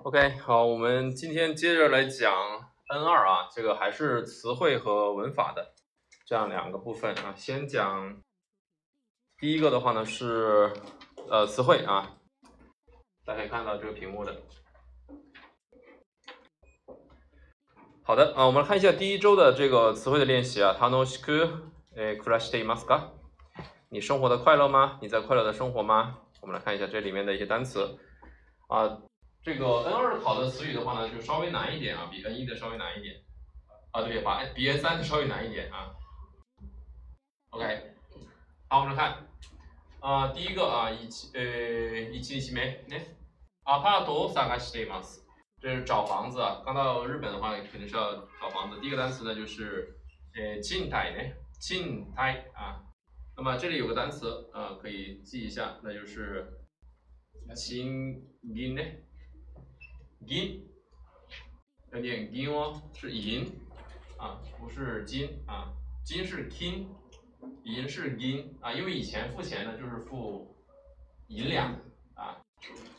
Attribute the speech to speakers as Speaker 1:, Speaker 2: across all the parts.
Speaker 1: OK，好，我们今天接着来讲 N 二啊，这个还是词汇和文法的这样两个部分啊。先讲第一个的话呢是呃词汇啊，大家可以看到这个屏幕的。好的啊，我们来看一下第一周的这个词汇的练习啊。楽しくえ暮らしていますか？你生活的快乐吗？你在快乐的生活吗？我们来看一下这里面的一些单词啊。 这个 N 二考的词语的话呢，就稍微难一点啊，比 N 一的稍微难一点啊，对，把比 N 三的稍微难一点啊。OK，好，我们来看啊，第一个啊，一期呃一期一期没，来，アパートを探しています，这是找房子啊。刚到日本的话，肯定是要找房子。第一个单词呢就是呃賃貸呢，賃貸啊。那么这里有个单词啊，可以记一下，那就是賃金呢。 银，要念银哦，是银啊，不是金啊，金是 king，银是银啊，因为以前付钱呢就是付银两啊，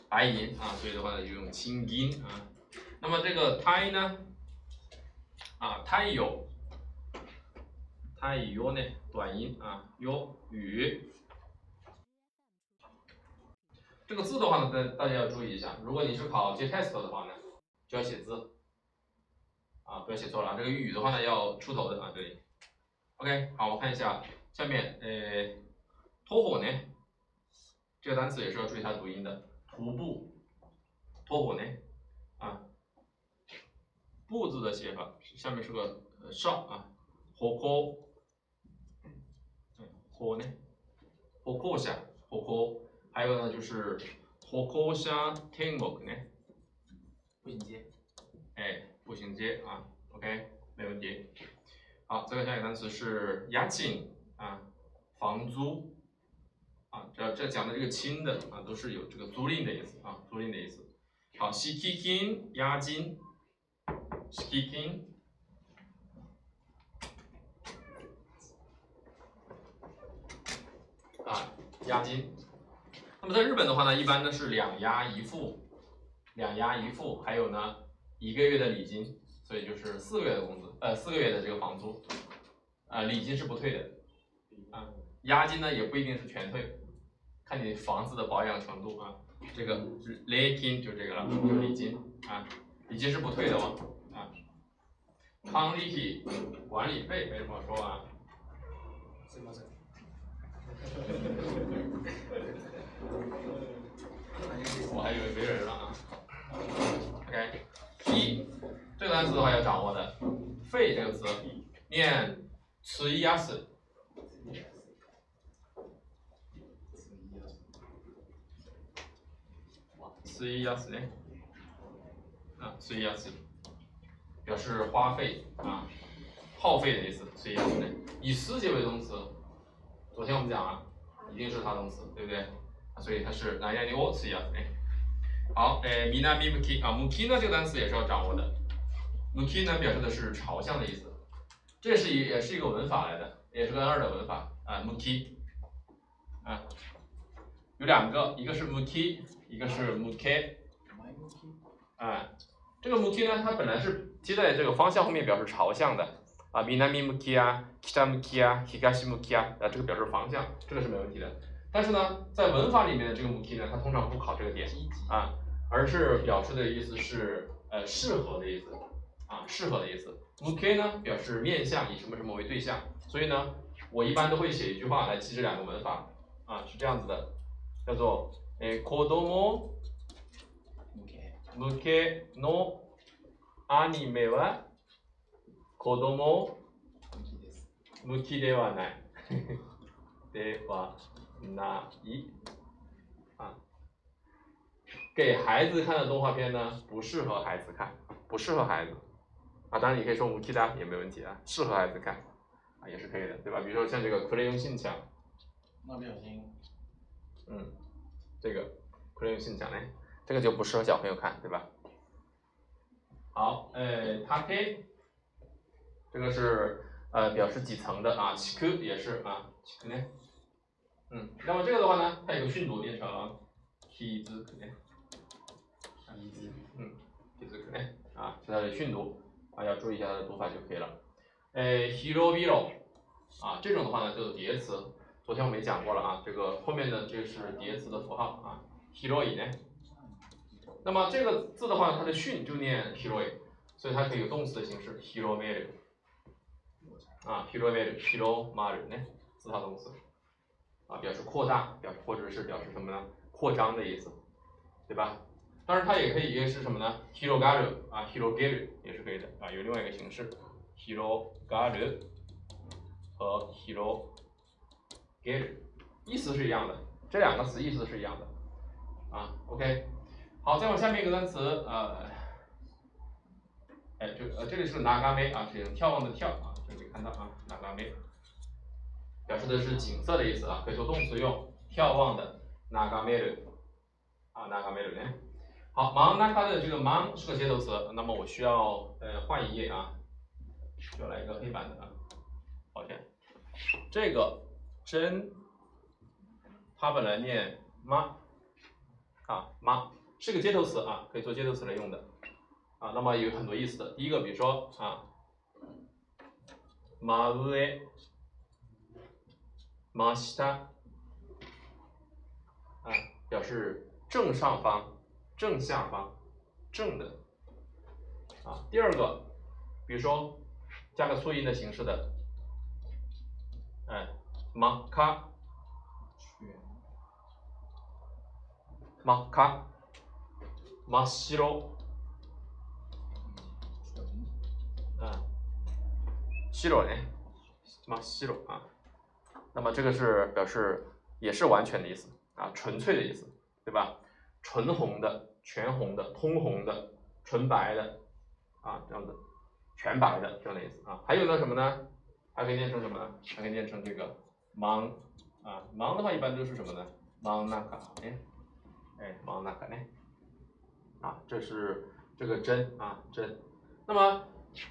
Speaker 1: 白银啊，所以的话呢就用青金啊。那么这个胎呢啊，胎有，胎有呢，短音啊，有雨。这个字的话呢，大大家要注意一下。如果你是考 J test 的话呢，就要写字啊，不要写错了。这个语的话呢，要出头的啊，这里。OK，好，我看一下下面，呃，脱火呢，这个单词也是要注意它读音的。徒步，脱火呢，啊，步字的写法，下面是个上啊，火锅，火呢，火锅下，火锅。还有呢，就是火锅下天国呢，
Speaker 2: 步行街，
Speaker 1: 哎，步行街啊，OK，没问题。好，这个下一个单词是押金啊，房租啊，这这讲的这个轻的啊，都是有这个租赁的意思啊，租赁的意思。好，西基金押金，西基金啊，押金。那么在日本的话呢，一般呢是两押一付，两押一付，还有呢一个月的礼金，所以就是四个月的工资，呃四个月的这个房租，啊礼金是不退的，啊押金呢也不一定是全退，看你房子的保养程度啊，这个礼金就这个了，就礼金啊，礼金是不退的哦，啊，康利息管理费没什么说啊。我还以为没人了啊。OK，P 这个单词的话要掌握的，费这个词念词一压死，词一压死呢？啊，词一压死，表示花费啊，耗费的意思，词一压死呢？以思结为动词，昨天我们讲了，一定是它动词，对不对？所以它是南亚的哦词一样子哎，好，诶，米南米木基啊，木基呢这个单词也是要掌握的，木基呢表示的是朝向的意思，这是也也是一个文法来的，也是个二的文法啊，木基啊，有两个，一个是木基，一个是木 K，啊，这个木基呢，它本来是接在这个方向后面表示朝向的。啊，米南米木基啊，北木基啊，東木基啊，啊，这个表示方向，这个是没问题的。但是呢，在文法里面的这个目的呢，它通常不考这个点啊，而是表示的意思是呃适合的意思啊，适合的意思。目 K 呢表示面向，以什么什么为对象。所以呢，我一般都会写一句话来记这两个文法啊，是这样子的，叫做诶，子供向けのアニメは子供向きではない。では 那一啊，给孩子看的动画片呢，不适合孩子看，不适合孩子啊。当然你可以说无替代也没问题啊，适合孩子看啊也是可以的，对吧？比如说像这个《克雷用信强》，
Speaker 2: 蜡笔小新，
Speaker 1: 嗯，这个《克雷用信强》呢，这个就不适合小朋友看，对吧？好，呃，他 K，，这个是呃表示几层的啊，七 Q 也是啊，七克呢。嗯，那么这个的话呢，它有个训读变成 z 可能，啊
Speaker 2: 一字，
Speaker 1: 第四个呢啊，是它的训读啊，要注意一下它的读法就可以了。诶，hirobiro 啊，这种的话呢叫做叠词，昨天我们也讲过了啊，这个后面的这是叠词的符号啊，hiroi 呢。那么这个字的话，它的训就念 hiroi，所以它可以有动词的形式 hiromeru 啊，hiromeru hiromaru 呢，自他动词啊，表示扩大，表示或者是表示什么呢？扩张的意思，对吧？当然它也可以是什么呢？hirogaru 啊，hirogeru 也是可以的啊，有另外一个形式 hirogaru 和 hirogeru，意思是一样的，这两个词意思是一样的啊。OK，好，再往下面一个单词呃，哎，就呃这里是 nagame 啊，是眺望的眺啊，这里看到啊，nagame 表示的是景色的意思啊，可以做动词用，眺望的 nagameru 啊，nagameru 呢。好，忙那它的这个忙是个接头词，那么我需要呃换一页啊，需要来一个黑板的啊，抱歉，这个真，它本来念妈啊妈是个接头词啊，可以做接头词来用的。啊，那么有很多意思的，第一个比如说啊，马上、马下啊，表示正上方。正下方，正的啊。第二个，比如说加个促音的形式的，哎，马卡，马卡，马西罗，嗯，西罗呢，马西罗啊。那么这个是表示也是完全的意思啊，纯粹的意思，对吧？纯红的、全红的、通红的、纯白的，啊，这样子，全白的这样的意思啊。还有呢什么呢？还可以念成什么呢？还可以念成这个芒啊，芒的话一般都是什么呢？芒那卡，哎，哎，芒那卡呢？啊，这是这个针啊针。那么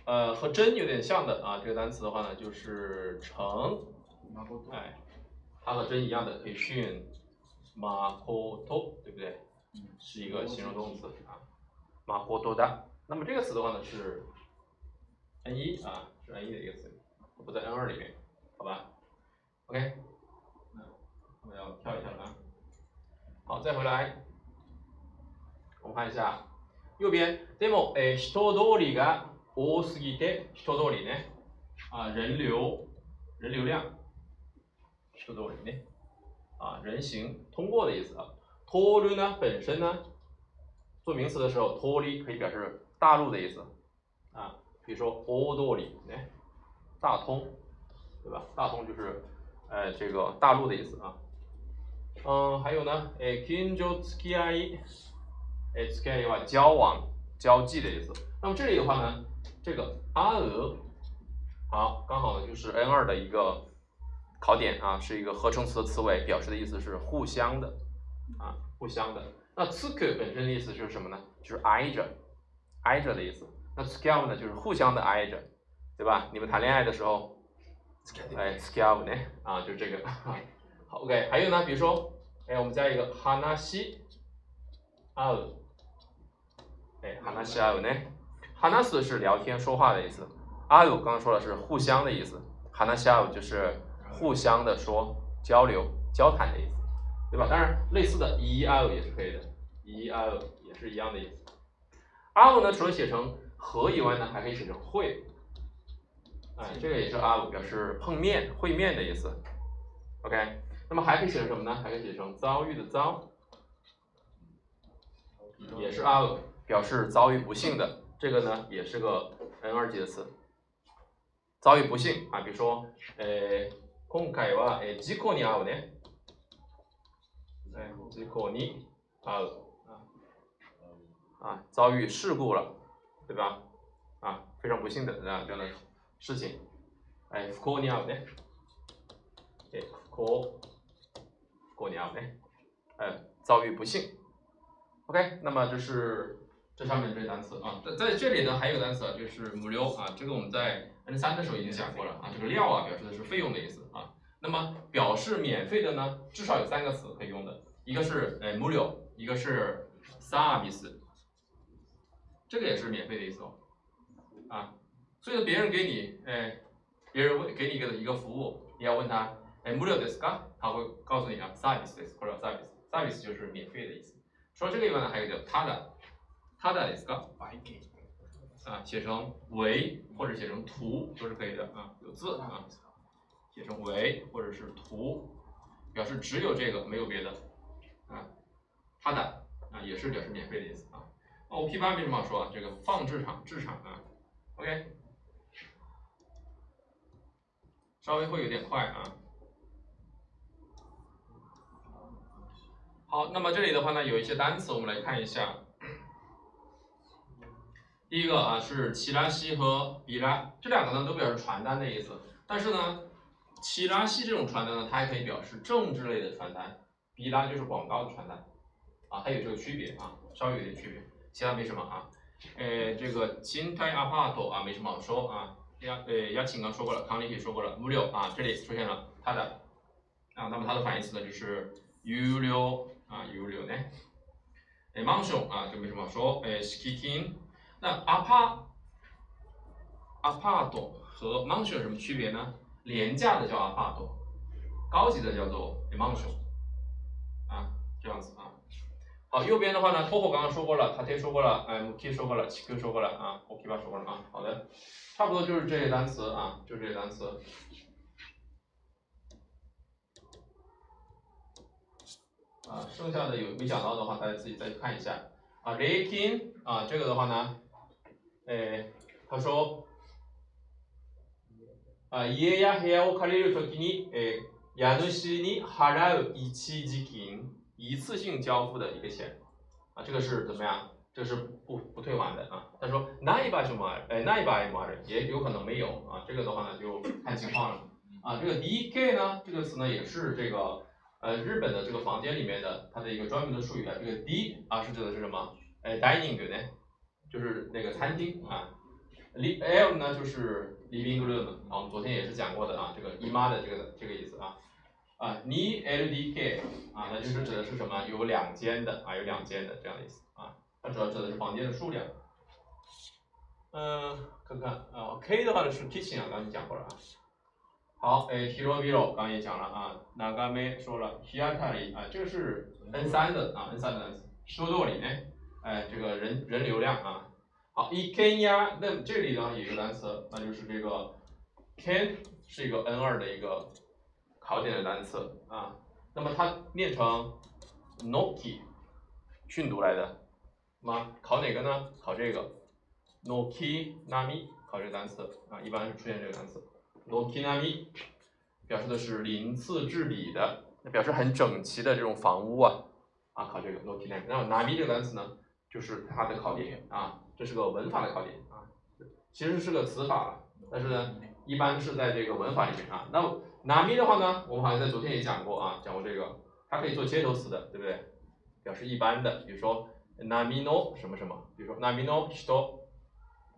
Speaker 1: 呃和针有点像的啊，这个单词的话呢就是成，哎，它和针一样的可以训马科托，对不对？是一个形容动词啊，马波多达。那么这个词的话呢是 N 一啊，是 N 一的一个词，不在 N 二里面，好吧？OK，那我们要跳一下了啊。好，再回来，我们看一下右边。でも、え、人通りが多すぎて、人通りね、啊，人流，人流量， 人通りね，啊，人行通过的意思啊。通る呢本身呢，做名词的时候，通り可以表示大陆的意思啊，比如说大通り，哎，大通，对吧？大通就是呃这个大陆的意思啊。嗯，还有呢，哎，近所付き合い，哎，付き合いは交往、交际的意思。那么这里的话呢，这个ある，好，刚好呢就是 N 二的一个 考点啊，是一个合成词的词尾，表示的意思是互相的。啊，互相的。那 tsuku 本身的意思就是什么呢？就是挨着，挨着的意思。那 tsukiau 呢，就是互相的挨着，对吧？你们谈恋爱的时候，哎，tsukiau 呢？啊，就是这个。好，OK。还有呢，比如说，哎，我们加一个 hanashi au，哎，hanashi au 呢？hanasu 是聊天说话的意思，au 刚刚说了是互相的意思，hanashi au 就是互相的说交流交谈的意思。对吧？当然，类似的 e l 也是可以的，e l 也是一样的意思。l 呢，除了写成和以外呢，还可以写成会。哎，这个也是 l 表示碰面、会面的意思。OK，那么还可以写成什么呢？还可以写成遭遇的遭，也是 l 表示遭遇不幸的。这个呢，也是个 N 二级的词，遭遇不幸啊。比如说，呃，今回は事故に遭うね。哎，事故に啊啊啊，遭遇事故了，对吧？啊，非常不幸的这样这样的事情。哎，不幸に遭うね。哎，不幸不幸に遭うね。哎，遭遇不幸。OK，那么这是 这上面这些单词啊，在在这里呢还有单词啊，就是無料啊，这个我们在 N 三的时候已经讲过了啊，这个料啊表示的是费用的意思啊。那么表示免费的呢，至少有三个词可以用的，一个是呃 m u l 一个是 service， 这个也是免费的意思哦，啊，所以说别人给你，哎，别人问给你一个一个服务，你要问他，哎，無料ですか？他会告诉你啊，service です或者 service，service 就是免费的意思。除了这个以外呢，还有一个叫他的， 他的ですか？
Speaker 2: 白给。
Speaker 1: 啊，写成为或者写成图都是可以的啊，有字啊，写成为或者是图，表示只有这个没有别的啊，他的啊也是表示免费的意思啊。O P 八没什么好说啊，这个放置场置场啊，OK，稍微会有点快啊。好，那么这里的话呢，有一些单词我们来看一下。 第一个啊是齐拉西和比拉，这两个呢都表示传单的意思。但是呢，齐拉西这种传单呢，它还可以表示政治类的传单，比拉就是广告的传单，啊，它有这个区别啊，稍微有点区别，其他没什么啊。呃，这个金泰阿帕托啊，没什么好说啊。亚呃亚青刚说过了，康利也说过了，木六啊，这里出现了它的啊，那么它的反义词呢就是 u 六啊 u 六呢。哎，mansion 啊，就没什么好说，哎，skiing。那 apart apart 和 mansion 有什么区别呢？廉价的叫 apart，高级的叫做 mansion，啊，这样子啊。好，右边的话呢托克刚刚说过了，他贴说过了，哎，Muki 说过了，Chiku 说过了啊，OK 吧说过了啊。好的，差不多就是这些单词啊，就这些单词。啊，剩下的有没讲到的话，大家自己再去看一下啊。Raking 啊，这个的话呢。えー、他说，あ家や部屋を借りるときに、えー、家主に払う一時金，一次性交付的一个钱，啊，这个是怎么样？这是不不退还的啊。他说，那一把就买，哎，那一把也买，也有可能没有啊。这个的话呢，就看情况了。啊，这个 DK 呢，这个词呢，也是这个呃日本的这个房间里面的它的一个专门的术语啊。这个 D 啊，是指的是什么？哎，dining 呢？ 就是那个餐厅啊，L 呢就是 living room 啊，我们昨天也是讲过的啊，这个姨妈的这个这个意思啊，啊，你 LDK 啊，那就是指的是什么？有两间的啊，有两间的这样的意思啊，它主要指的是房间的数量。嗯，看看啊，K 的话呢是 kitchen 啊，刚才讲过了啊。好，哎，Hirobiro 刚也讲了啊，Nagame 说了，Hiatari 啊，这个是 N 三的啊，N 三的单词，说道理呢？哎这个人人流量啊，好，e kenya，那这里呢有一个单词，那就是这个 can 是一个 N 二的一个考点的单词啊，那么它念成 Noki 训读来的，吗？考哪个呢？考这个 Noki Nami 考这个单词啊，一般是出现这个单词 Noki Nami 表示的是鳞次栉比的，那表示很整齐的这种房屋啊啊，考这个 Noki Nami，那 Nami 这个单词呢？就是它的考点啊，这是个文法的考点啊，其实是个词法了，但是呢，一般是在这个文法里面啊。那 nami 的话呢，我们好像在昨天也讲过啊，讲过这个，它可以做接头词的，对不对？表示一般的，比如说 nami no 什么什么，比如说 nami no hito，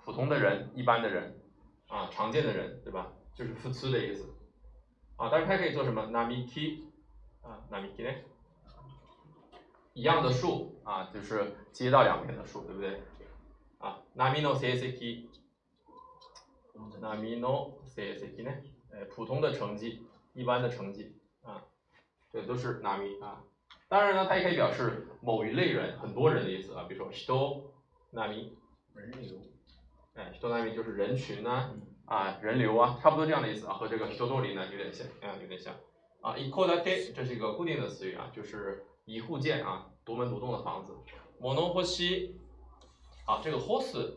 Speaker 1: 普通的人，一般的人啊，常见的人，对吧？就是副词的意思啊，但是它可以做什么 nami ki 啊，nami ki 呢？一样的数啊，就是街道两边的数，对不对？啊，nami no seiseki，nami no seiseki 呢？呃，普通的成绩，一般的成绩啊，这都是 nami 啊。当然呢，它也可以表示某一类人，很多人的意思啊。比如说 hito nami，
Speaker 2: 人流，
Speaker 1: 哎，hito nami 就是人群呢，啊，人流啊，差不多这样的意思啊，和这个 hito dori 呢有点像，啊，有点像。啊，ikodate 这是一个固定的词语啊，就是。一户建啊，独门独栋的房子。モノホシ，啊，这个 hose，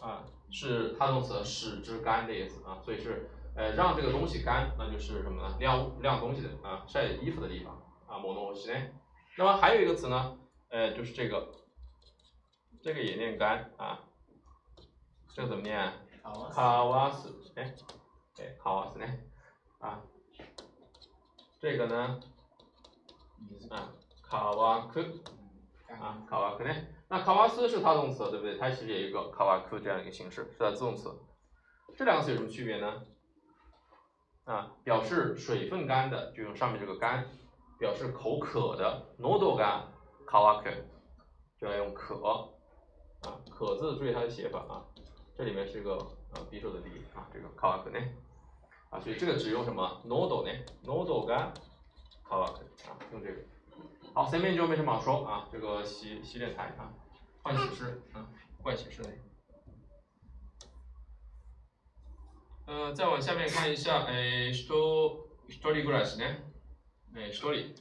Speaker 1: 啊，是他动词使之干的意思啊，所以是呃让这个东西干，那就是什么呢？晾晾东西的啊，晒衣服的地方啊。モノホシ呢？那么还有一个词呢，呃，就是这个，这个也念干啊，这个怎么念？卡瓦斯，哎，哎，卡瓦斯呢？啊，这个呢？ 啊，卡瓦克，啊，卡瓦克呢？那卡瓦斯是它动词，对不对？它其实也有一个卡瓦克这样一个形式，是它自动词。这两个词有什么区别呢？啊，表示水分干的就用上面这个干，表示口渴的，nodo 干，卡瓦克就要用渴。啊，渴字注意它的写法啊，这里面是一个呃匕首的匕啊，这个卡瓦克呢啊，所以这个只用什么 nodo 呢？nodo 好吧啊，用这个。好，三面就没什么好说啊，这个洗洗脸台啊，换洗室啊，换洗室内。呃，再往下面看一下，哎，说 story glass 呢？哎，story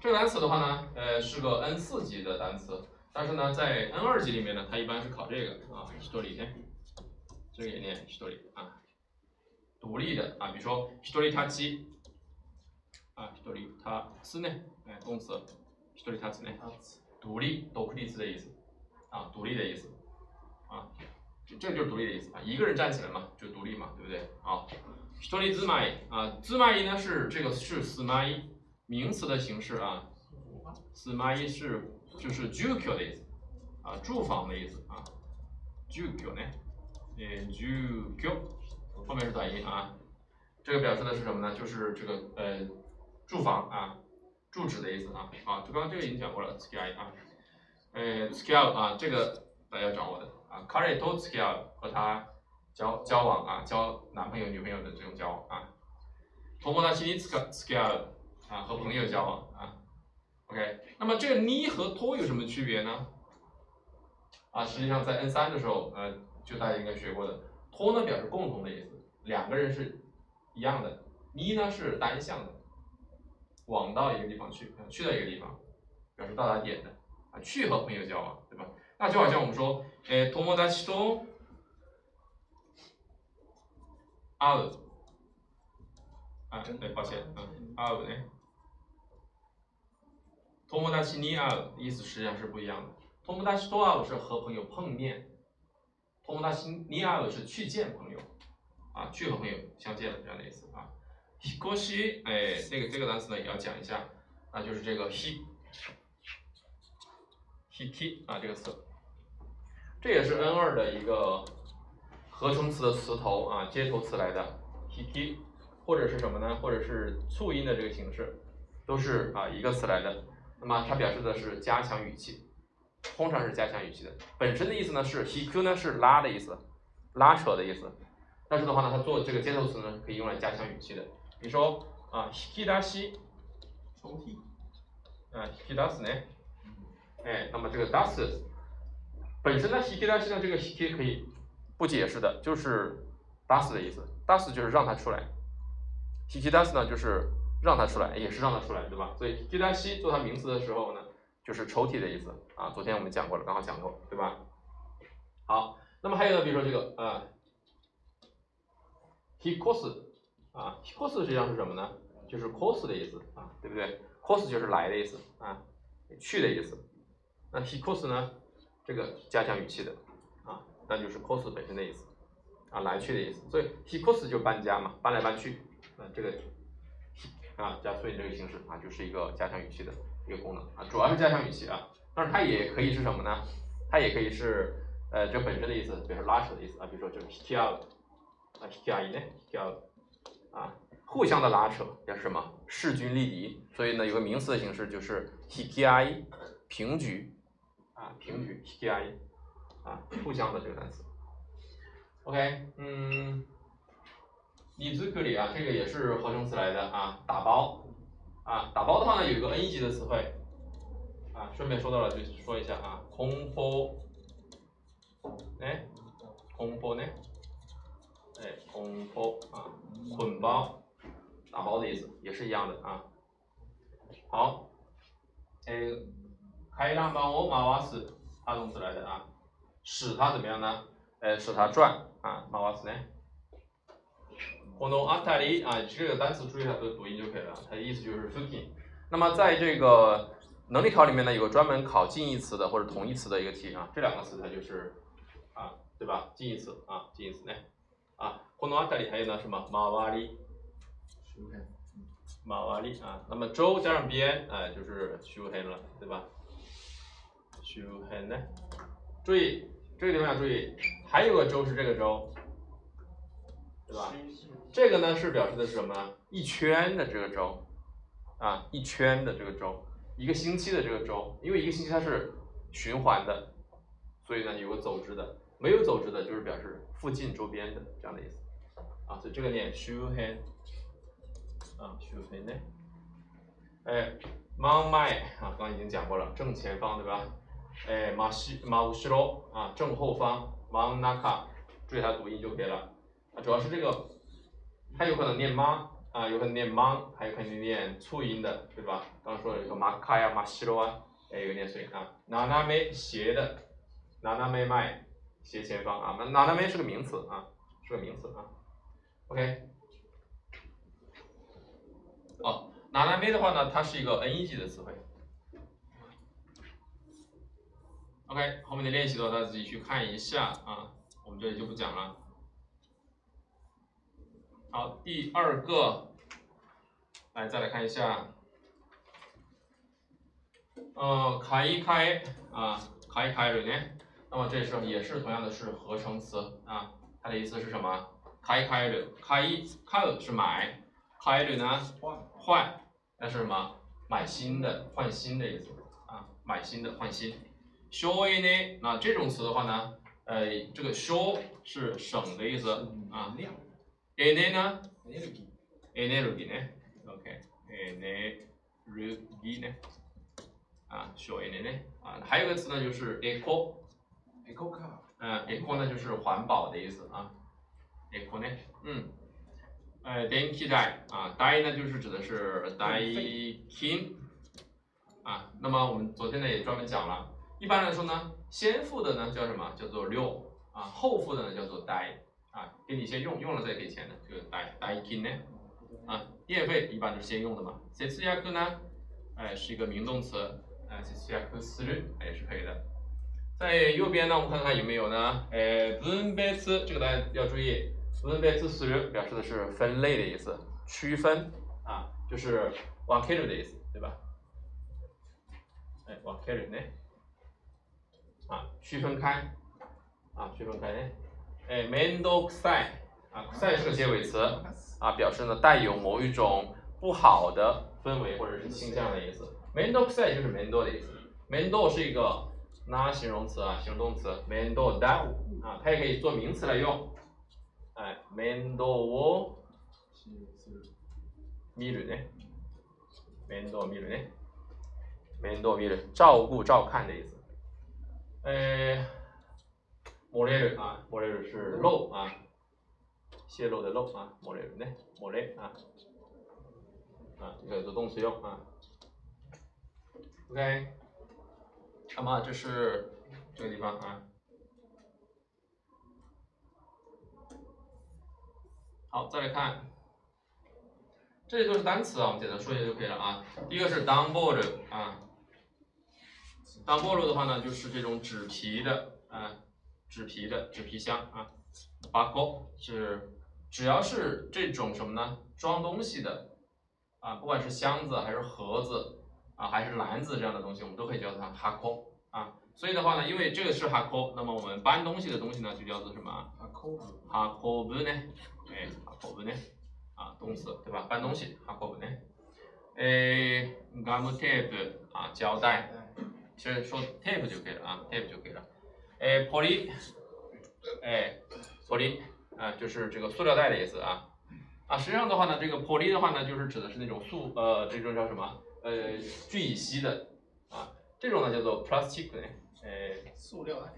Speaker 1: 这个单词的话呢，呃，是个 N 四级的单词，但是呢，在 N 二级里面呢，它一般是考这个啊，story 呢，这个也念 story 啊，独立的啊，比如说 story 它啊，story 它四呢，哎，动词 story 它四呢，独立，独立的意思。啊，独立的意思。啊。这这就是独立的意思。啊，一个人站起来嘛，就独立嘛，对不对？好，独立自买啊，自买呢是这个是自买名词的形式啊，自买是就是住居的意思。啊，住房的意思。啊，住居呢，呃，住居。后面是短音啊，这个表示的是什么呢？就是这个呃住房啊，住址的意思啊。好，就刚刚这个已经讲过了，付き合い啊，呃，付き合う啊，这个大家要掌握的。啊，カレ都付き合う和他交交往啊，交男朋友女朋友的这种交往啊。友達に付き合う啊，和朋友交往啊。OK，那么这个に和と有什么区别呢？啊，实际上在 N 三的时候，呃，就大家应该学过的，と呢表示共同的意思，两个人是一样的，に呢是单向的， 往到一个地方去，去到一个地方，表示到达点的啊，去和朋友交往，对吧？那就好像我们说，诶，友達と会う，啊，对，抱歉，嗯，会うね。友達に会う意思实际上是不一样的。友達と会う是和朋友碰面，友達に会う是去见朋友，啊，去和朋友相见这样的意思啊。 引っ越し，哎，这个这个单词呢也要讲一下，那就是这个引，引き啊这个词。这也是 N 二的一个合成词的词头啊，接头词来的，hiki，或者是什么呢？或者是促音的这个形式，都是啊一个词来的。那么它表示的是加强语气，通常是加强语气的。本身的意思呢是 hiku 呢是拉的意思，拉扯的意思。但是的话呢，它做这个接头词呢可以用来加强语气的。 比如说啊，hiki dashi，
Speaker 2: 抽屉，
Speaker 1: 啊，hiki das 呢？哎，那么这个 das。本身呢，ヒキダシ呢，这个ヒキ可以不解释的，就是出す的意思，出す就是让它出来，ヒキダス呢就是让它出来，也是让它出来，对吧？所以ヒキダシ做它名词的时候呢，就是抽屉的意思啊。昨天我们讲过了，刚好讲过，对吧？好，那么还有呢，比如说这个啊，ヒコス 啊，ヒコス实际上是什么呢？就是コス的意思啊，对不对？コス就是来的意思啊，去的意思。那ヒコス呢？这个加强语气的啊，那就是 cos 本身的意思啊，来去的意思。所以 he cos 就搬家嘛，搬来搬去。啊，这个啊加所以这个形式啊，就是一个加强语气的一个功能啊，主要是加强语气啊。但是它也可以是什么呢？它也可以是呃这本身的意思，比如说拉扯的意思啊，比如说这个 hiki a 啊 hiki a 呢 hiki a 啊，互相的拉扯叫什么？势均力敌。所以呢，有个名词的形式就是 hiki 平局。啊，平举 T I，啊，互相的这个单词。OK，嗯，你字库里啊，这个也是合成词来的啊，打包啊，打包的话呢，有一个 N 一级的词汇啊，顺便说到了就是说一下啊，空包，哎，空包呢，哎，空包啊，捆包，打包的意思也是一样的啊。好，哎。开朗帮我马瓦斯，他动词来的啊，使它怎么样呢？呃，使它转啊，马瓦斯呢？このあたり啊，这个单词注意它的读音就可以了，它的意思就是附近。那么在这个能力考里面呢，有个专门考近义词的或者同义词的一个题啊，这两个词它就是啊，对吧？近义词啊，近义词呢 啊，このあたり还有呢什么？马瓦里，马瓦里啊，那么周加上边，哎，就是周辺了，对吧？周辺呢？注意这个地方要注意，还有个周是这个周，对吧？这个呢是表示的是什么呢？一圈的这个周，啊，一圈的这个周，一个星期的这个周，因为一个星期它是循环的， 所以呢有个走之的，没有走之的就是表示 附近周边的这样的意思。啊，所以这个念周辺啊，周辺呢，哎，真前啊，刚刚已经讲过了，正前方对吧？哎，真西真後ろ啊，正后方，真中，注意它读音就可以了。啊，主要是这个，它有可能念妈啊，有可能念mang，还有可能念促音的，对吧？刚刚说了一个马卡呀、马西罗啊，哎，有个念碎啊。ナナメ斜的，ナナメ前 斜前方啊，那ナナメ是个名词啊，是个名词啊。OK，哦，ナナメ的话呢，它是一个 N 一级的词汇。OK，后面的练习的话，大家自己去看一下啊，我们这里就不讲了。好，第二个，来再来看一下，呃，开开啊，开开了呢， 那么这时候也是同样的是合成词啊，它的意思是什么？开开了，开开是买，开了呢换，那是什么？买新的，换新的意思啊，买新的，换新。消诶呢，那这种词的话呢，呃，这个 show 是省的意思啊。诶呢呢？energy 呢？OK，energy 呢？啊，消诶呢呢？啊，还有个词呢就是 eco，eco car，嗯，eco 呢就是环保的意思啊。eco 呢，嗯，呃，電気代啊，代呢就是指的是代金啊。那么我们昨天呢也专门讲了，一般来说呢，先付的呢叫什么？叫做六啊，后付的呢叫做代啊，给你先用，用了再给钱的，这个代代金呢啊，电费一般都是先用的嘛。節約呢，哎，是一个名动词，哎，節約する也是可以的。在右边呢，我们看看有没有呢？哎，分別这个大家要注意。分别字する表示的是分类的意思，区分啊，就是分ける的意思，对吧？哎，分ける呢？啊，区分开，啊，区分开呢？哎，面倒くさい啊，くさい是个结尾词啊，表示呢带有某一种不好的氛围或者是倾向的意思。面倒くさい就是面倒的意思，面倒是一个 那形容词啊，形容动词，面倒だ啊，它也可以做名词来用。哎，面倒を見るね。面倒見るね。面倒見る，照顾、照看的意思。哎，漏れる啊，漏れる是漏啊，泄露的漏啊，漏れるね，漏れ啊，啊，这个做动词用啊。OK， 那么这是这个地方啊。好，再来看，这些都是单词啊，我们简单说一下就可以了啊。第一个是 downboard 啊，downboard 的话呢，就是这种纸皮的啊，纸皮的纸皮箱啊。bako 是只要是这种什么呢，装东西的啊，不管是箱子还是盒子啊，还是篮子这样的东西，我们都可以叫它 hako 啊。所以的话呢，因为这个是 hako，那么我们搬东西的东西呢，就叫做什么？hako，hako 呢？哎，好不呢？啊，动词对吧？搬东西，好不呢？哎，gum tape 啊，胶带，其实说 tape 就可以了啊，tape 就可以了。哎，poly，哎，poly 啊，就是这个塑料袋的意思啊。啊，实际上的话呢，这个 poly 的话呢，就是指的是那种塑呃，这种叫什么？呃，聚乙烯的啊，这种呢叫做 plastic 呢，哎，
Speaker 2: 塑料袋。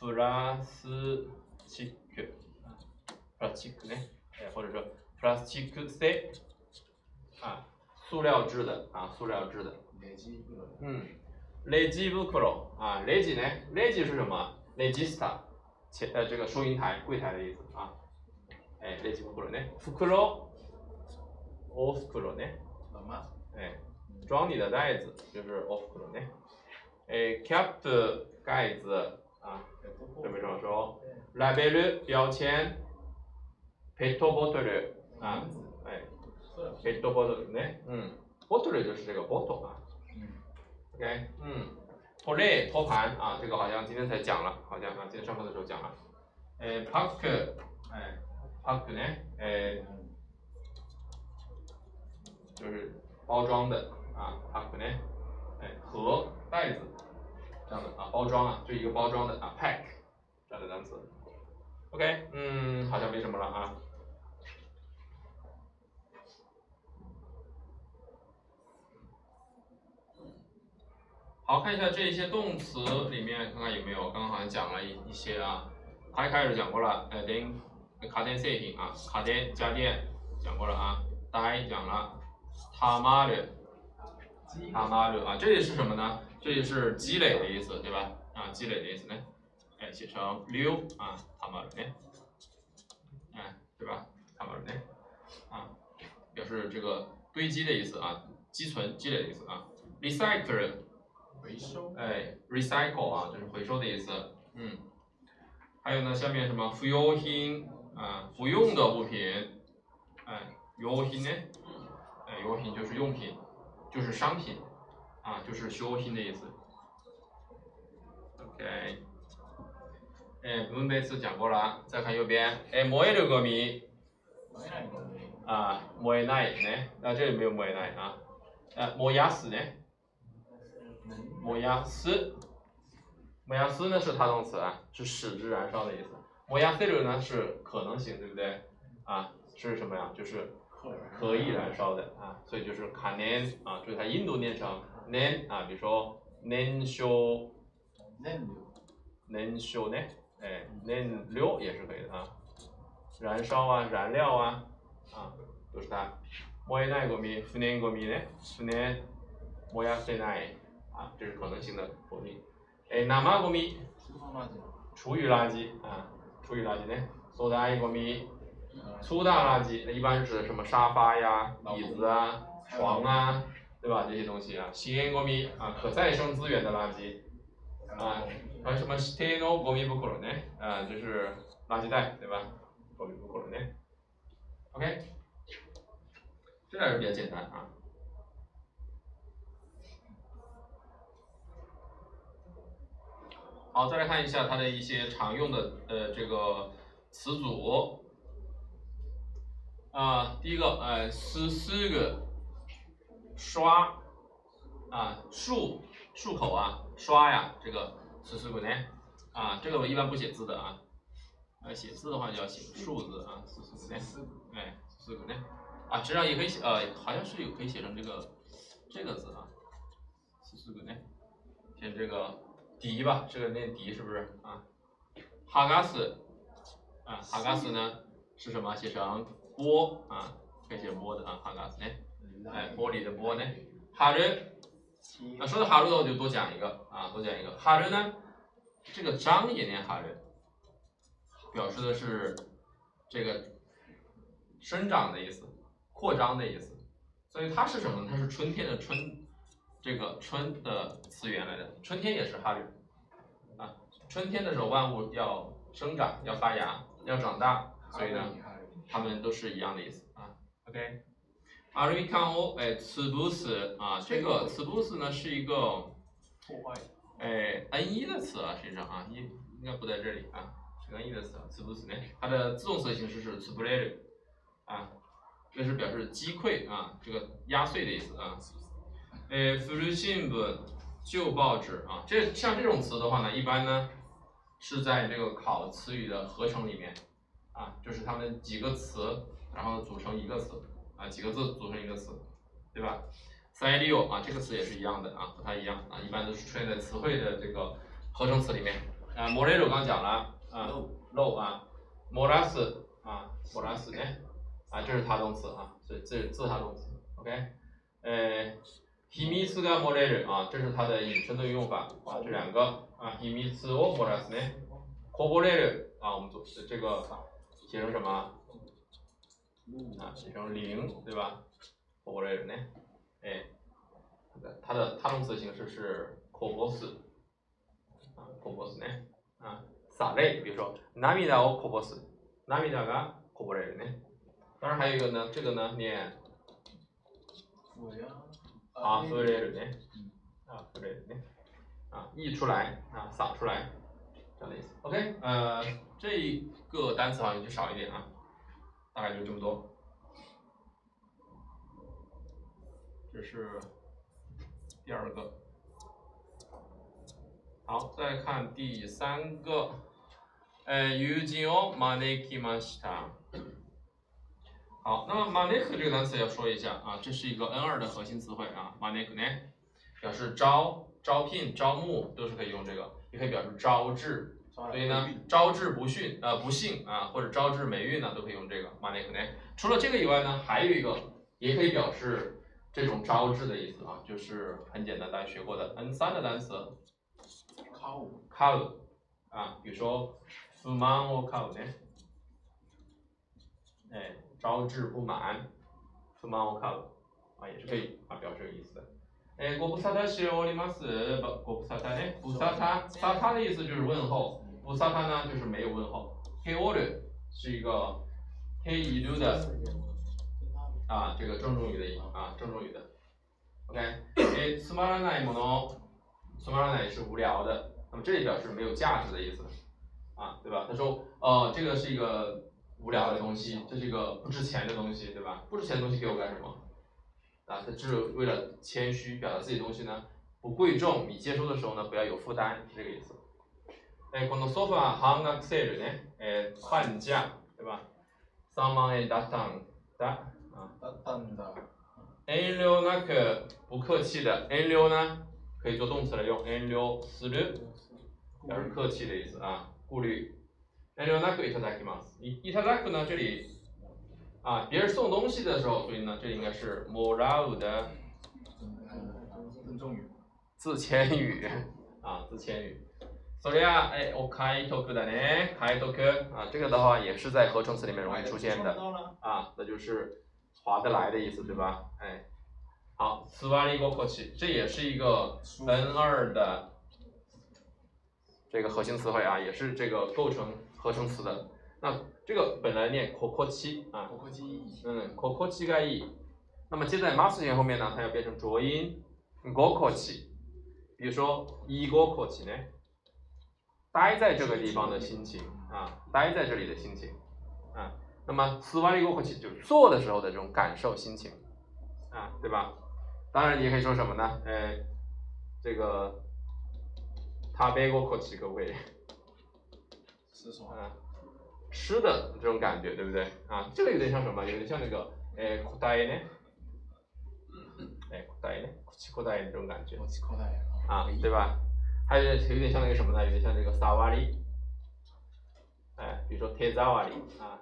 Speaker 1: plastic 啊，plastic 呢？哎，或者说 plastic 製啊，塑料制的啊，塑料制的。嗯，レジ袋啊，レジ呢？レジ是什么？レジスタ前呃这个收银台、柜台的意思啊。哎，レジ袋呢？袋、お袋呢？哎， 装你的袋子就是お袋呢。哎，cap 盖子啊，这没什么说。ラベル标签。ペットボトル啊，哎，ペットボトルね，嗯，ボトル就是这个 bottle 啊，OK，嗯，托雷托盘啊，这个好像今天才讲了，好像啊，今天上课的时候讲了，哎，pack，哎，pack 呢，哎，就是包装的 啊，pack 呢，哎，盒袋子这样的啊，包装啊，就一个包装的啊，pack 这样的单词。OK，嗯，好像没什么了啊。好，看一下这一些动词里面，看看有没有，刚刚好像讲了一一些啊。开开始讲过了，呃，电卡电製品啊，卡电家电讲过了啊，大讲了，他妈的，他妈的啊，这里是什么呢？这里是积累的意思，对吧？啊，积累的意思呢，哎，写成溜啊，他妈的呢，哎，对吧？他妈的呢，啊，表示这个堆积的意思啊，积存、积累的意思啊，recycle。
Speaker 2: 回收，
Speaker 1: 哎，recycle 啊，就是回收的意思。嗯，还有呢，下面什么服用品啊，服用的物品，哎，用品呢？哎，用品就是用品，就是商品啊，就是消品的意思。OK，哎，分别讲过了，再看右边，哎，燃えるゴミ
Speaker 2: 燃えないゴミ。
Speaker 1: 啊，燃えないね，啊，这里没有燃えない啊，呃，燃やすね。摩亚斯，摩亚斯呢是他动词啊，是使之燃烧的意思。摩亚塞鲁呢是可能性，对不对？啊，是什么呀？就是 可以燃烧的啊，所以就是卡年啊，注意它印度念成 nen 啊，比如说 nen 修，nen 修呢，哎，nen 六也是可以的啊，燃烧啊，燃料啊，啊，都是它。燃えないゴミ、不燃ゴミね、不燃燃やせない。啊，这是可能性的否定。哎，生ゴミ，厨余垃圾啊，厨余垃圾呢？粗大ゴミ， 粗大垃圾，那一般指什么沙发呀、椅子啊、床啊，对吧？这些东西啊。新ゴミ啊，可再生资源的垃圾啊。还有什么指定のゴミ袋呢？啊，就是垃圾袋，对吧？ゴミ袋呢？OK，这还是比较简单啊。好，再来看一下它的一些常用的呃这个词组 啊，第一个呃是四个刷啊漱漱口啊刷呀这个是四个呢啊这个我一般不写字的啊，呃写字的话就要写数字啊四四个呢哎四个呢啊实际上也可以写呃好像是有可以写成这个这个字啊是四个呢写这个。笛吧，这个念笛是不是啊？哈嘎斯啊，哈嘎斯呢是什么？写成波啊，可以写波的啊，哈嘎斯呢？哎，玻璃的玻呢？哈日啊，说到哈日的我就多讲一个啊，多讲一个哈日呢，这个张也念哈日，表示的是这个生长的意思，扩张的意思，所以它是什么呢？它是春天的春。这个春的词源来的，春天也是哈日啊，春天的时候万物要生长、要发芽、要长大，所以呢，它们都是一样的意思啊。OK，阿瑞康欧，哎，茨布斯啊，这个茨布斯呢是一个
Speaker 2: 破坏，
Speaker 1: 哎，N 一的词啊，实际上啊，应应该不在这里啊，是 N 一的词，茨布斯呢，它的自动词形式是茨布雷鲁啊，这是表示击溃啊，这个压碎的意思啊。诶，古新闻旧报纸啊，这像这种词的话呢，一般呢是在这个考词语的合成里面啊，就是它们几个词，然后组成一个词啊，几个字组成一个词，对吧？Sailio 啊，这个词也是一样的啊，和它一样啊，一般都是出现在词汇的这个合成词里面啊。Morelo 刚讲了啊，漏啊，Moras 啊，Moras 呢啊，这是他动词啊，所以这是自他动词，OK，诶。秘密斯が漏れる啊，这是它的引申的用法啊，这两个啊，秘密斯を漏らすね。こぼれる啊，我们组这个 写成什么？啊，写成零，对吧？こぼれるね。哎，它的它动词形式是こぼす啊，こぼすね。啊，洒泪，比如说涙をこぼす，涙がこぼれるね。当然还有一个呢，这个呢念。啊，弗雷尔呢？啊，弗雷尔呢？啊，溢出来啊，洒出来，这样的意思。OK，呃，这一 个单词好像就少一点啊，大概就这么多。这是第二个。 好，再看第三个，呃，友人を招きました。好，那么 manek 这个单词要说一下啊，这是一个 N 二的核心词汇啊，manek 呢表示招、招聘、招募都是可以用这个，也可以表示招致， 所以呢，招致不幸呃不幸啊，或者招致霉运呢，都可以用这个 manek 呢。除了这个以外呢，还有一个也可以表示这种招致的意思啊，就是很简单，大家学过的 N 三的单词
Speaker 2: 靠我
Speaker 1: call 啊，比如说不满を買う呢，哎，招致不满，不満を買う啊，也是可以啊表示这个意思的。哎，ご無沙汰しております。不，ご無沙汰呢？不沙汰，沙汰的意思就是问候， 不沙汰呢就是没有问候。へおる是一个へいる的啊，这个郑重语的意啊，郑重语的。OK，诶，つまらないもの，つまらない是无聊的，那么这里表示没有价值的意思啊，对吧？他说，呃，这个是一个无聊的东西，这是一个不值钱的东西，对吧？不值钱的东西给我干什么？啊，他只是为了谦虚，表达自己的东西呢不贵重，你接收的时候呢不要有负担，是这个意思。 えこのソファー半額セールね、えー、半价，对吧？三万円だったんだ。啊，
Speaker 2: だったんだ。
Speaker 1: 遠慮なく不客气的，遠慮呢可以做动词来用，遠慮する表示客气的意思啊，顾虑。遠慮なくいただきます。いいただく呢，这里啊，别人送东西的时候，所以呢，这里应该是もらう的
Speaker 2: 郑重语。
Speaker 1: 自谦语啊，自谦语。 それは哎，お買い得だね，買い得啊，这个的话也是在合成词里面容易出现的。
Speaker 2: 到了。
Speaker 1: 啊，那就是划得来的意思，对吧？哎，好，座り心地，这也是一个 N 二的这个核心词汇啊，也是这个构成合成词的。那这个本来念 kokochi 啊，
Speaker 2: 国际
Speaker 1: 嗯，kokochi がいい。那么接在 mas 前后面呢，它要变成浊音 gokochi。比如说 i gokochi 呢， 待在这个地方的心情啊，待在这里的心情啊。那么 s w a r i gokochi 就是做的时候的这种感受心情啊，对吧？当然你也可以说什么呢？呃，这个 tabe gokochi 各位
Speaker 2: 是什么？
Speaker 1: 啊，吃的这种感觉，对不对？啊，这个有点像什么？有点像那个呃口袋呢，哎口袋呢，口口袋这种感觉啊，对吧？还有有点像那个什么呢？有点像这个萨瓦里，哎，比如说贴扎瓦里啊，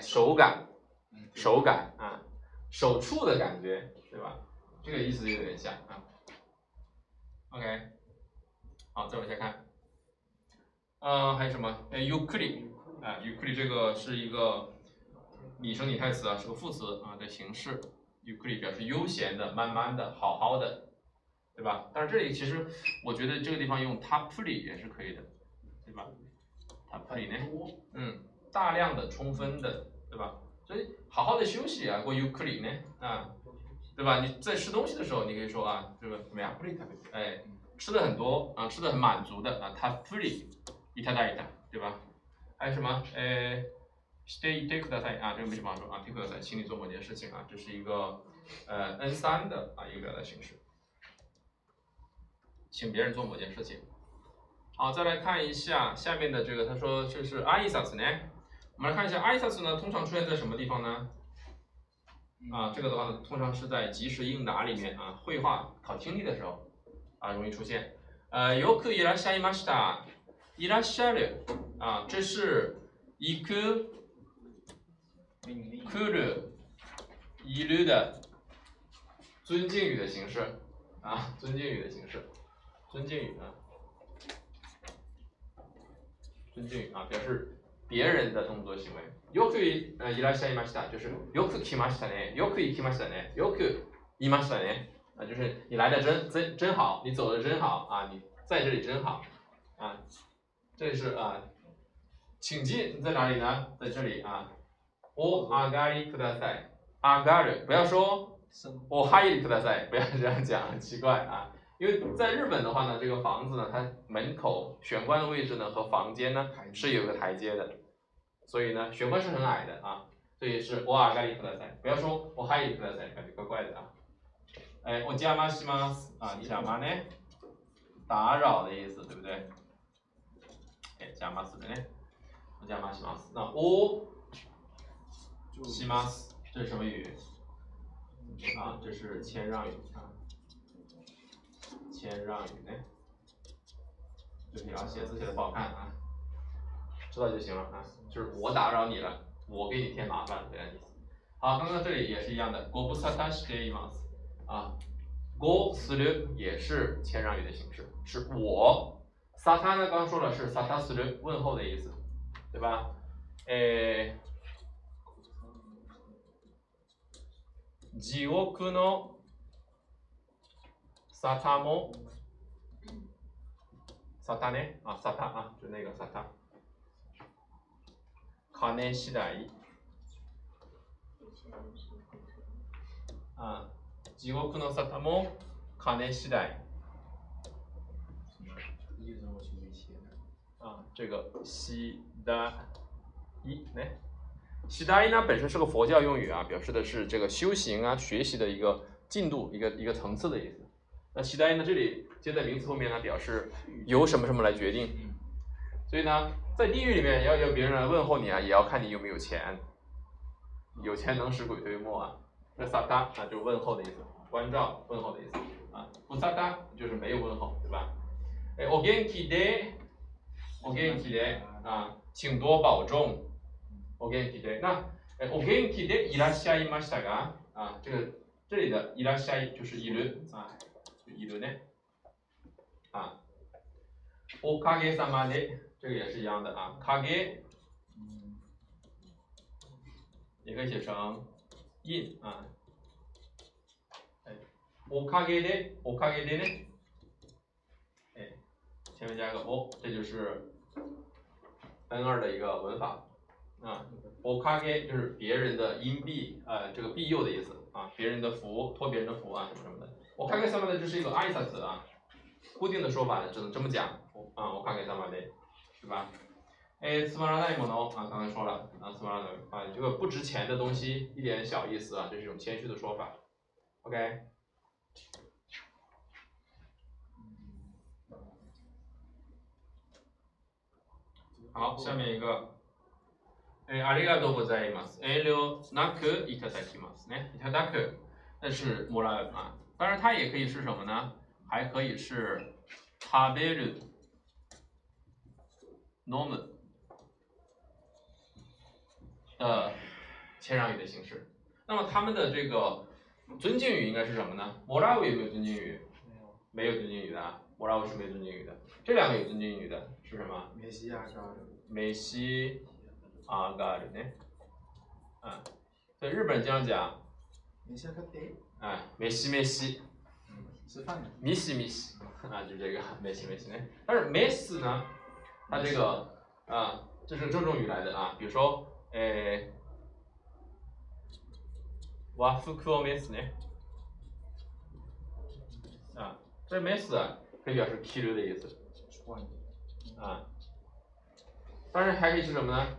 Speaker 1: 手感。
Speaker 2: 嗯，
Speaker 1: 手感啊，手触的感觉，对吧？这个意思有点像啊。OK，好，再往下看，呃，还有什么？呃，ゆっくり啊，ゆっくり这个是一个拟声拟态词啊，是个副词啊的形式。ゆっくり表示悠闲的、慢慢的、好好的， 对吧？但是这里其实我觉得这个地方用たっぷり也是可以的，对吧？たっぷり呢？
Speaker 2: 多。
Speaker 1: 嗯，大量的、充分的，对吧？所以好好的休息啊，过ゆっくり呢啊，对吧？你在吃东西的时候，你可以说啊，这个怎么样？
Speaker 2: 不利特别。
Speaker 1: 哎，吃的很多啊，吃的很满足的啊，たっぷりいただいた，对吧？还有什么？呃，していてください啊，这个没什么好说啊，てください，请你做某件事情啊，这是一个呃 N 三的啊一个表达形式， 请别人做某件事情。好，再来看一下下面的这个，他说这是挨拶呢。我们来看一下挨拶呢，通常出现在什么地方呢？啊，这个的话呢，通常是在即时应答里面啊，绘画考听力的时候啊，容易出现。呃，よくいらっしゃいました。いらっしゃる啊，这是行く、
Speaker 2: 命令。
Speaker 1: 来る、いる的尊敬语的形式啊，尊敬语的形式， 尊敬语啊，尊敬语啊，表示别人的动作行为。よくい呃いらっしゃいました，就是よく来ましたね，よく行きましたね，よくいましたね，啊，就是你来的真真真好，你走的真好啊，你在这里真好啊，这是啊，请进在哪里呢？在这里啊。お上がりください。上がる，不要说
Speaker 2: 生。
Speaker 1: お入りください，不要这样讲，很奇怪啊。 因为在日本的话呢，这个房子呢，它门口玄关的位置呢和房间呢是有个台阶的，所以呢玄关是很矮的啊，所以是お上がりください。不要说お入りください，感觉怪怪的啊。哎，お邪魔します啊，邪魔呢？ 打扰的意思，对不对？哎，加马斯的呢？加马西马斯。那お
Speaker 2: 就
Speaker 1: 西马斯，这是什么语？啊，这是谦让语啊。 谦让语呢？对不起啊，写字写的不好看啊，知道就行了啊。就是我打扰你了，我给你添麻烦这样意思。好，刚刚这里也是一样的，ご無沙汰しています啊。ごする也是谦让语的形式，是我。沙汰呢，刚刚说了是沙汰する问候的意思，对吧？诶，地獄の 沙汰も沙汰ね啊，沙汰啊，就那个沙汰。金次第啊，地獄の沙汰も金次第
Speaker 2: 一直我去没写的。
Speaker 1: 啊，这个西达一呢，西达一呢本身是个佛教用语啊，表示的是这个修行啊、学习的一个进度、一个一个层次的意思。 那西达一呢，这里接在名词后面呢，表示由什么什么来决定。
Speaker 2: 嗯。
Speaker 1: 所以呢，在地狱里面要要别人来问候你啊，也要看你有没有钱。有钱能使鬼推磨啊。这萨达啊，就是问候的意思，关照问候的意思啊。不萨达就是没有问候，对吧？哎，お元気で，お元気で啊，请多保重。お元気で，那哎，お元気でいらっしゃいましたが啊，这个这里的いらっしゃい就是いる啊，就 いるね啊。おかげさまで，这个也是一样的啊，かげ
Speaker 2: 嗯，
Speaker 1: 也可以写成 in 啊。哎，おかげで、おかげでね。哎，前面加个お，这就是 N 二的一个文法啊。おかげ就是别人的荫庇，呃，这个庇佑的意思啊，别人的福，托别人的福啊，什么什么的。 おかげさまで这是一个挨拶词啊，固定的说法呢只能这么讲啊，おかげさまで，对吧？哎，つまらないもの啊，刚才说了啊，つまらない啊，这个不值钱的东西，一点小意思啊，这是一种谦虚的说法。OK，好，下面一个，哎，ありがとうございます。遠慮なくいただきますね。いただく，那是もらう啊， 当然它也可以是什么呢？还可以是食べる、飲む。的谦让语的形式。那么他们的这个尊敬语应该是什么呢？莫拉维有没有尊敬语？
Speaker 2: 没有。
Speaker 1: 没有尊敬语的啊，莫拉维是没有尊敬语的。这两个有尊敬语的是什么？
Speaker 2: 梅西亚高的。
Speaker 1: 梅西阿嘎的呢？啊，所以日本人经常讲，
Speaker 2: 梅西亚高的。
Speaker 1: 哎，梅西梅西，
Speaker 2: 嗯，吃饭的。
Speaker 1: 米西米西，啊，就这个梅西梅西呢。但是梅西呢，它这个啊，这是郑重语来的啊，比如说。えー、和服を召すね。啊，这召す可以表示着る的意思
Speaker 2: 穿。
Speaker 1: 啊，当然还可以是什么呢？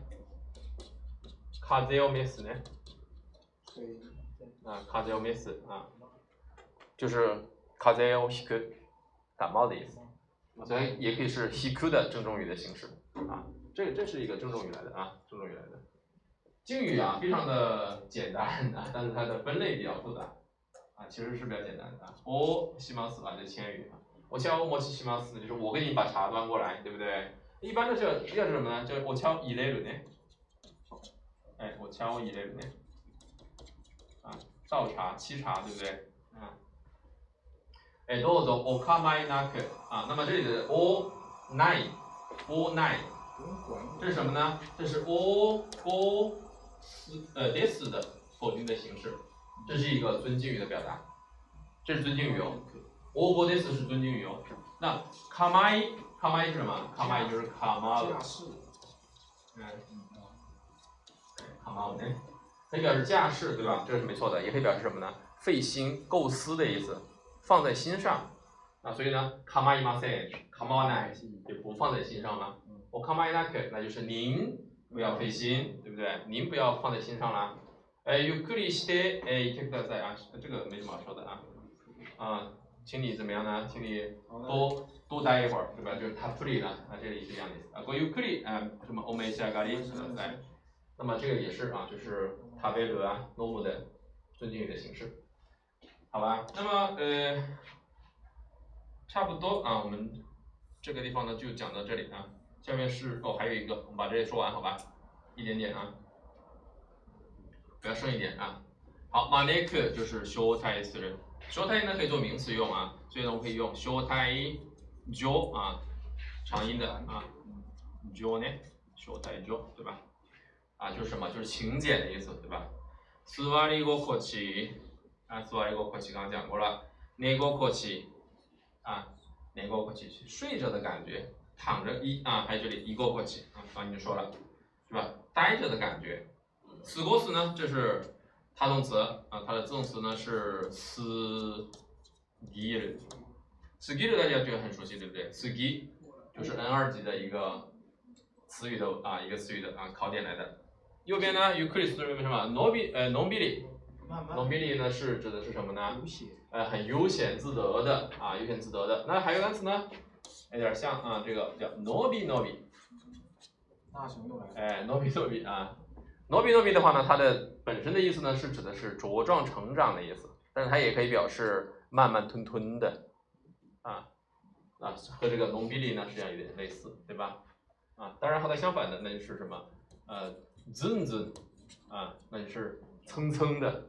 Speaker 1: 風を召す ね。
Speaker 2: 吹。
Speaker 1: 啊，風を召す啊，就是風をひく，感冒的意思。所以也可以是ひく的郑重语的形式啊，这这是一个郑重语来的啊，郑重语来的。敬语啊，非常的简单啊，但是它的分类比较复杂啊，其实是比较简单的啊。我西马斯啊，这谦语啊，我敲我西西马斯，就是我给你把茶端过来，对不对？一般都是要是什么呢？就是我敲一类的呢，哎，我敲一类的呢， 啊，倒茶沏茶，对不对？啊，哎，どうぞお構いなく啊，那么这里的おないおない，这是什么呢？这是おお。斯呃 this 的否定的形式，这是一个尊敬语的表达，这是尊敬语哦。o v this 是尊敬语哦。那 kamai kamai 是什么？kamai 就是 kama
Speaker 2: 架势。
Speaker 1: 嗯，kama 呢， 可以表示架势，对吧？这是没错的，也可以表示什么呢？费心构思的意思，放在心上啊。所以呢，kamai mase kama nai 就不放在心上了。我 kamai naku 那就是您。不要费心，对不对？您不要放在心上了。哎，ゆっくりして、哎，听ください啊，这个没什么好说的啊。啊， 请你怎么样呢？请你多多待一会儿，对吧？就是他 p l 了啊，这里是这样的意思啊。关于 p l 啊，什么欧美西咖喱来，那么这个也是啊，就是 塔贝格啊诺姆的尊敬语的形式，好吧？那么呃，差不多啊，我们这个地方呢就讲到这里啊。下面是哦，还有一个，我们把这些说完，好吧？一点点啊，不要剩一点啊。好，马内克就是修台词人，修台呢可以做名词用啊，所以呢我们可以用修台就啊，长音的啊，就呢，修台就对吧？啊，就是什么？就是勤俭的意思，对吧？斯瓦里国阔气啊，斯瓦里国阔气刚刚讲过了，内国阔气啊，内国阔气，睡着的感觉。躺着一啊，还有这里一个过去啊，刚已经说了，是吧？呆着的感觉。死过死呢，这是他动词啊，它的自动词呢是斯ギル。斯ギル大家觉得很熟悉，对不对？斯ギ就是 N 二级的一个词语的啊，一个词语的啊考点来的。 右边呢，ゆっくりする什么？のび呃のんびり。のんびり呢是指的是什么呢？呃，很悠闲自得的啊，悠闲自得的。那还有单词呢？有点像啊，这个叫 nobi nobi，
Speaker 2: 大熊又来了。
Speaker 1: 哎，nobi nobi 啊，nobi nobi 的话呢，它的本身的意思呢是指的是茁壮成长的意思，但是它也可以表示慢慢吞吞的，啊啊，和这个 nobili 呢实际上有点类似，对吧？啊，当然和它相反的那就是什么？呃 ，zun zun，啊，那就是蹭蹭的，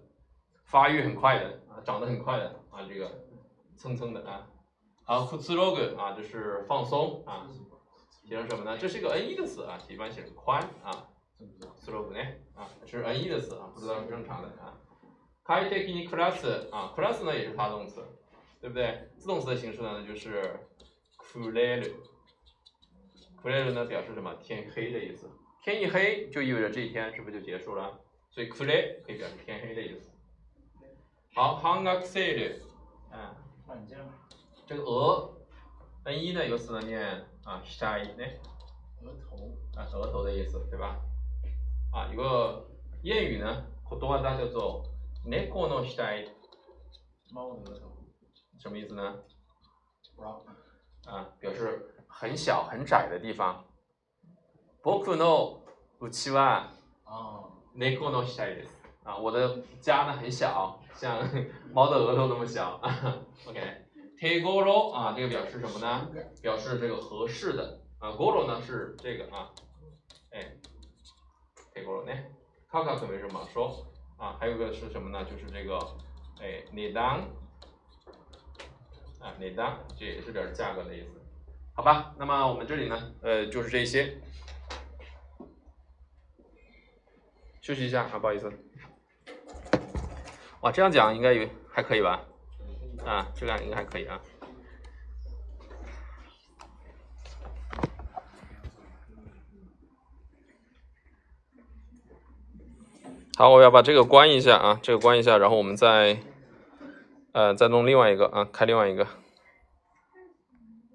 Speaker 1: 发育很快的啊，长得很快的啊，这个蹭蹭的啊。好 k u t s u r o g 啊，就是放松啊，写成什么呢？这是一个 ne 的词啊，一般写成宽啊 k u t s u r o g 呢啊，是 ne 的词啊，不知道是正常的啊。Kai teki class 啊，class 呢也是他动词，对不对？自动词的形式呢就是 k u l e l k u l e l 呢表示什么？天黑的意思，天一黑就意味着这一天是不是就结束了？所以 l e 可以表示天黑的意思。好啊。
Speaker 2: 换将。
Speaker 1: 这个额，N 一呢有词呢念啊，下一呢，
Speaker 2: 额头
Speaker 1: 啊，额头的意思，对吧？啊，有个谚语呢，可多话叫做“猫の額”，
Speaker 2: 猫的额头，
Speaker 1: 什么意思呢？啊，表示很小很窄的地方。僕の家は猫の額です。啊，我的家呢很小，像猫的额头那么小。OK。t ゴ g o 啊，这个表示什么呢？表示这个合适的啊。ゴ o 呢是这个啊，哎 t ゴ g o 呢，カカ可没什么说啊。还有个是什么呢？就是这个哎値段啊，値段这也是表示价格的意思，好吧？那么我们这里呢，呃，就是这些。 休息一下啊，不好意思。哇，这样讲应该有还可以吧？啊，质量应该还可以啊。好，我要把这个关一下啊，这个关一下，然后我们再，呃，再弄另外一个啊，开另外一个。